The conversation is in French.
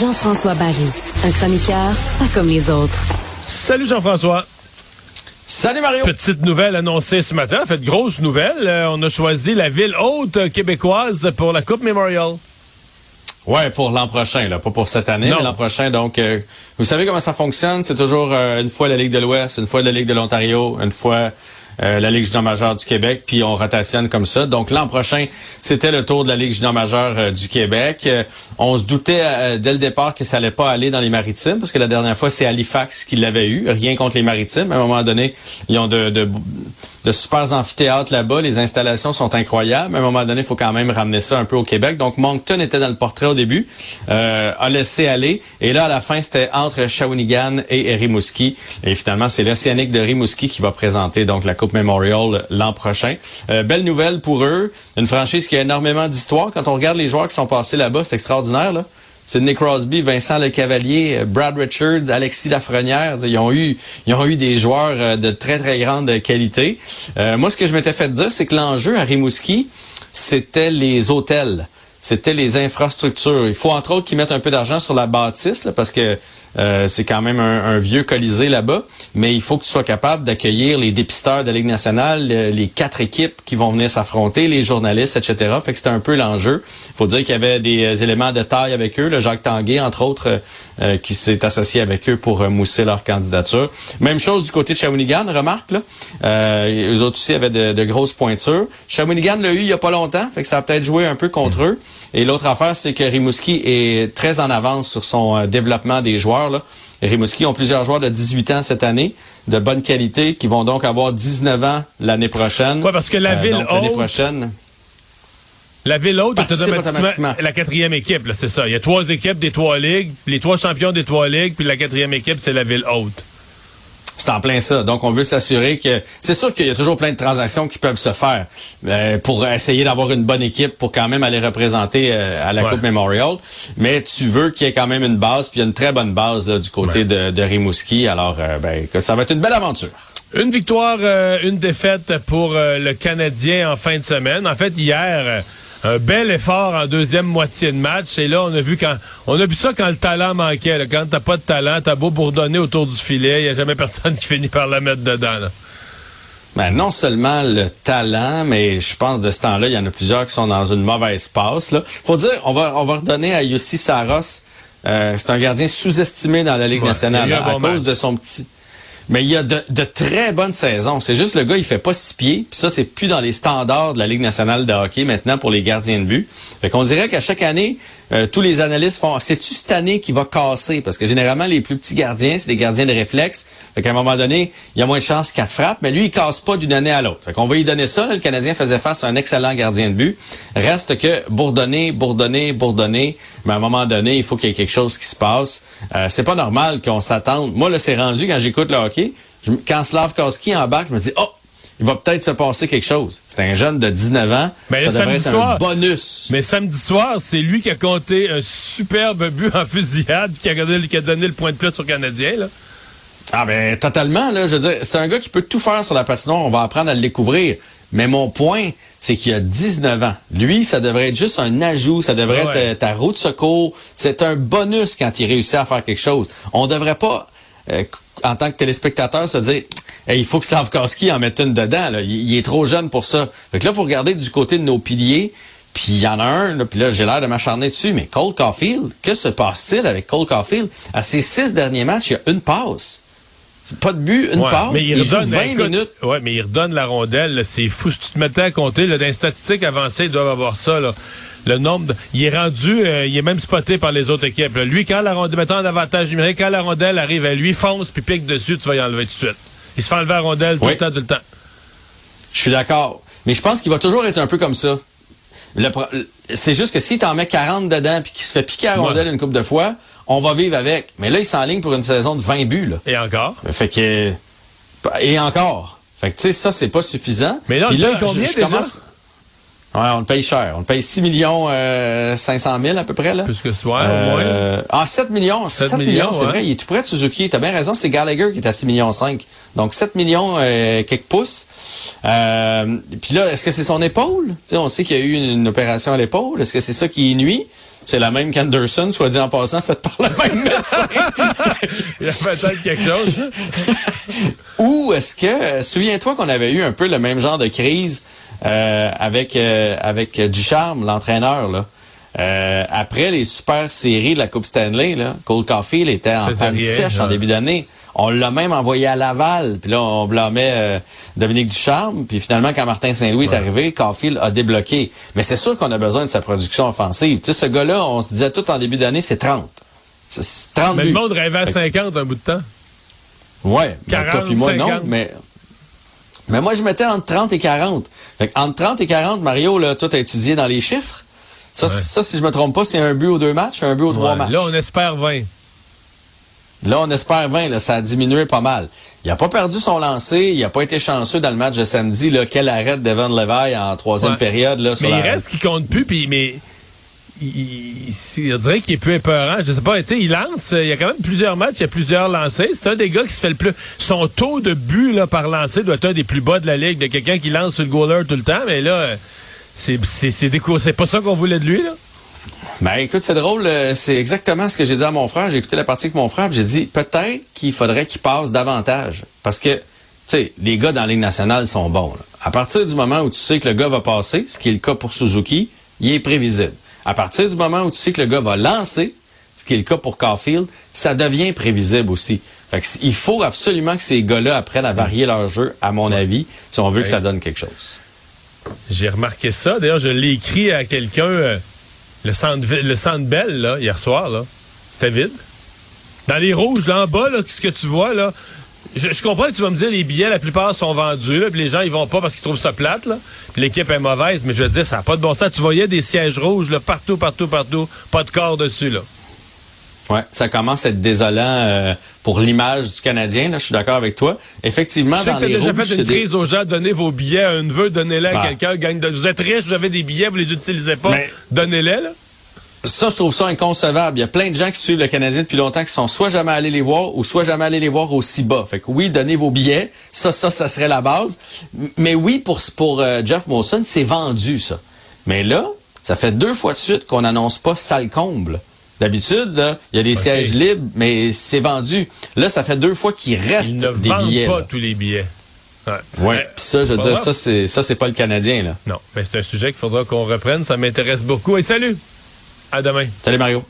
Jean-François Barry, un chroniqueur pas comme les autres. Salut Jean-François. Salut Mario. Petite nouvelle annoncée ce matin, en fait grosse nouvelle. Euh, on a choisi la ville haute québécoise pour la Coupe Memorial. Ouais, pour l'an prochain, là, pas pour cette année, mais l'an prochain. Donc, euh, vous savez comment ça fonctionne? C'est toujours euh, une fois la Ligue de l'Ouest, une fois la Ligue de l'Ontario, une fois euh, la Ligue junior majeure du Québec, puis on rotationne comme ça. Donc l'an prochain, c'était le tour de la Ligue junior majeure euh, du Québec. Euh, on se doutait dès le départ que ça allait pas aller dans les maritimes, parce que la dernière fois, c'est Halifax qui l'avait eu. Rien contre les maritimes. À un moment donné, ils ont de, de, de super amphithéâtres là-bas. Les installations sont incroyables. À un moment donné, il faut quand même ramener ça un peu au Québec. Donc Moncton était dans le portrait au début, a laissé aller. Et là, à la fin, c'était entre Shawinigan et Rimouski. Et finalement, c'est l'Océanique de Rimouski qui va présenter donc la Coupe Memorial l'an prochain. Euh, belle nouvelle pour eux. Une franchise qui a énormément d'histoire. Quand on regarde les joueurs qui sont passés là-bas, c'est extraordinaire. Là. Sidney Crosby, Vincent Lecavalier, euh, Brad Richards, Alexis Lafrenière, ils ont eu ils ont eu des joueurs euh, de très très grande qualité. moi ce que je m'étais fait dire c'est que l'enjeu à Rimouski, c'était les hôtels c'était les infrastructures. Il faut entre autres qu'ils mettent un peu d'argent sur la bâtisse parce que euh, c'est quand même un, vieux colisée là-bas, mais il faut que tu sois capable d'accueillir les dépisteurs de la Ligue nationale, les quatre équipes qui vont venir s'affronter, les journalistes, etc. Fait que c'était un peu l'enjeu. Il faut dire qu'il y avait des euh, éléments de taille avec eux, le Jacques Tanguay, entre autres, euh, qui s'est associé avec eux pour mousser leur candidature. Même chose du côté de Shawinigan, remarque, là. Euh, eux autres aussi avaient de, grosses pointures. Shawinigan l'a eu il y a pas longtemps, fait que ça a peut-être joué un peu contre mm. eux. Et l'autre affaire, c'est que Rimouski est très en avance sur son développement des joueurs. Là. Rimouski ont plusieurs joueurs de 18 ans cette année, de bonne qualité, qui vont donc avoir 19 ans l'année prochaine. Oui, parce que la euh, ville haute... prochaine... La ville haute est automatiquement, la quatrième équipe, c'est ça. Il y a trois équipes des trois ligues, les trois champions des trois ligues, puis la quatrième équipe, c'est la ville haute. C'est en plein ça. Donc, on veut s'assurer que... C'est sûr qu'il y a toujours plein de transactions qui peuvent se faire euh, pour essayer d'avoir une bonne équipe pour quand même aller représenter euh, à la Coupe Memorial. Mais tu veux qu'il y ait quand même une base, puis il y a une très bonne base là, du côté de, de, Rimouski. Alors, euh, ben, que ça va être une belle aventure. Une victoire, une défaite pour le Canadien en fin de semaine. En fait, hier un bel effort en deuxième moitié de match. Et là, on a vu quand on a vu ça quand le talent manquait. Là. Quand t'as pas de talent, t'as beau bourdonner autour du filet, il n'y a jamais personne qui finit par la mettre dedans. Ben, non seulement le talent, mais je pense de ce temps-là, il y en a plusieurs qui sont dans une mauvaise passe. Là. Faut dire, on va, on va redonner à Yossi Saros. Euh, c'est un gardien sous-estimé dans la Ligue nationale à cause de son petit mais il y a de, très bonnes saisons. C'est juste le gars, il fait pas six pieds. Puis ça, c'est plus dans les standards de la Ligue nationale de hockey maintenant pour les gardiens de but. Fait qu'on dirait qu'à chaque année, euh, tous les analystes font c'est-tu cette année qui va casser? Parce que généralement, les plus petits gardiens, c'est des gardiens de réflexe. Fait qu'à un moment donné, il y a moins de chances qu'elle frappe, mais lui, il casse pas d'une année à l'autre. Fait qu'on va lui donner ça. le Canadien faisait face à un excellent gardien de but. Reste que bourdonner, bourdonner, bourdonner. Mais à un moment donné, il faut qu'il y ait quelque chose qui se passe. Euh, c'est pas normal qu'on s'attende. Moi, là, c'est rendu quand j'écoute le hockey. Quand Slavkowski embarque, je me dis, oh, il va peut-être se passer quelque chose. C'est un jeune de 19 ans. Mais ça devrait être un bonus. Mais samedi soir, c'est lui qui a compté un superbe but en fusillade qui a donné, qui a donné le point de plus au Canadien. Là. Ah ben totalement là, je veux dire, c'est un gars qui peut tout faire sur la patinoire, on va apprendre à le découvrir. Mais mon point, c'est qu'il a 19 ans. Lui, ça devrait être juste un ajout, ça devrait être euh, ta roue de secours. C'est un bonus quand il réussit à faire quelque chose. On devrait pas, euh, en tant que téléspectateur, se dire il faut que Slavkowski en mette une dedans. Il, est trop jeune pour ça. Fait que là, il faut regarder du côté de nos piliers. Puis il y en a un, là, puis là, j'ai l'air de m'acharner dessus, mais Cole Caulfield, que se passe-t-il avec Cole Caulfield? À ses six derniers matchs, il y a une passe. Pas de but, une passe. Mais il, redonne, 20 minutes. Ouais, mais il redonne la rondelle. C'est fou. Si tu te mettais à compter, là, dans les statistiques avancées, ils doivent avoir ça. Là. Le nombre de, Il est rendu, euh, il est même spoté par les autres équipes. Lui, quand la rondelle, mettons un avantage numérique, quand la rondelle arrive à lui, fonce puis pique dessus, tu vas y enlever tout de suite. Il se fait enlever la rondelle tout le temps, tout le temps. Je suis d'accord. Mais je pense qu'il va toujours être un peu comme ça. C'est juste que si tu en mets 40 dedans puis qu'il se fait piquer la rondelle une couple de fois, on va vivre avec. Mais là, il s'enligne pour une saison de 20 buts. Là. Et encore? Fait que... Et encore. Fait que, tu sais, ça, c'est pas suffisant. Mais là, il là combien je, déjà? On le paye cher. On le paye 6 millions euh, 500 000 à peu près. Là. Plus que ce soir, au moins. Euh, ah, 7 millions. 7, millions, c'est vrai. Il est tout près de Suzuki. T'as bien raison, c'est Gallagher qui est à 6 millions 5. Donc 7 millions euh, quelques pouces. Euh, puis là, est-ce que c'est son épaule? on sait qu'il y a eu une, opération à l'épaule. Est-ce que c'est ça qui nuit? C'est la même qu'Anderson, soit dit en passant, faite par le même médecin. Il a peut-être quelque chose. Ou est-ce que, souviens-toi qu'on avait eu un peu le même genre de crise euh, avec euh, avec Ducharme, l'entraîneur là. Euh, après les super séries de la Coupe Stanley, là, Cole Caulfield était en panne sèche en début d'année. On l'a même envoyé à Laval. Puis là, on blâmait euh, Dominique Ducharme. Puis finalement, quand Martin Saint-Louis est arrivé, Caulfield a débloqué. Mais c'est sûr qu'on a besoin de sa production offensive. Tu sais, ce gars-là, on se disait tout en début d'année, c'est 30. C'est 30 Mais le monde rêvait à 50 un bout de temps. Ouais. 40, puis moi, non, mais mais moi, je mettais entre 30 et 40. Fait entre 30 et 40, Mario, là, toi, as étudié dans les chiffres. Ça, ça, si je me trompe pas, c'est un but aux deux matchs, un but aux trois matchs. Là, on espère 20. Là, on espère 20. Là, ça a diminué pas mal. Il n'a pas perdu son lancer. Il n'a pas été chanceux dans le match de samedi. Là, quel arrêt de Devon Levi en troisième période. Là, mais il reste qu'il compte plus. Puis, mais il, il, dirait qu'il est peu épeurant. Je sais pas, tu sais, il lance, il y a quand même plusieurs matchs, il y a plusieurs lancers. C'est un des gars qui se fait le plus. Son taux de but là, par lancer doit être un des plus bas de la ligue, de quelqu'un qui lance sur le goaler tout le temps, mais là, c'est c'est pas ça qu'on voulait de lui, là? Ben écoute, c'est drôle, euh, c'est exactement ce que j'ai dit à mon frère. J'ai écouté la partie avec mon frère, j'ai dit peut-être qu'il faudrait qu'il passe davantage. Parce que, tu sais, les gars dans la Ligue nationale sont bons. À partir du moment où tu sais que le gars va passer, ce qui est le cas pour Suzuki, il est prévisible. À partir du moment où tu sais que le gars va lancer, ce qui est le cas pour Caulfield, ça devient prévisible aussi. il faut absolument que ces gars-là apprennent à varier leur jeu, à mon avis, si on veut que ça donne quelque chose. J'ai remarqué ça. D'ailleurs, je l'ai écrit à quelqu'un, euh, le centre, le hier soir, là. C'était vide. Dans les rouges, là en bas, là, ce que tu vois, là, je, comprends que tu vas me dire les billets, la plupart sont vendus, puis les gens ils vont pas parce qu'ils trouvent ça plate. Puis l'équipe est mauvaise, mais je veux dire, ça n'a pas de bon sens. Tu voyais des sièges rouges là, partout, partout, partout, pas de corps dessus, là. Ouais, ça commence à être désolant euh, pour l'image du Canadien. Là, je suis d'accord avec toi. Effectivement, je sais que tu as déjà fait une crise aux gens, donnez vos billets à un neveu, donnez-les à ah. quelqu'un, gagne de... vous êtes riche, vous avez des billets, vous les utilisez pas, donnez-les là. Ça, je trouve ça inconcevable. Il y a plein de gens qui suivent le Canadien depuis longtemps qui sont soit jamais allés les voir ou soit jamais allés les voir aussi bas. Fait que oui, donnez vos billets. Ça, ça, ça serait la base. Mais oui, pour, pour euh, Jeff Molson, c'est vendu, ça. Mais là, ça fait deux fois de suite qu'on n'annonce pas salle comble. D'habitude, il y a des sièges libres, mais c'est vendu. Là, ça fait deux fois qu'il reste ne des billets. pas tous les billets. Ouais. ouais. Puis ça, je veux dire, ça, c'est ça, c'est pas le Canadien, là. Non, mais c'est un sujet qu'il faudra qu'on reprenne. Ça m'intéresse beaucoup. Et salut! À demain. Salut Mario.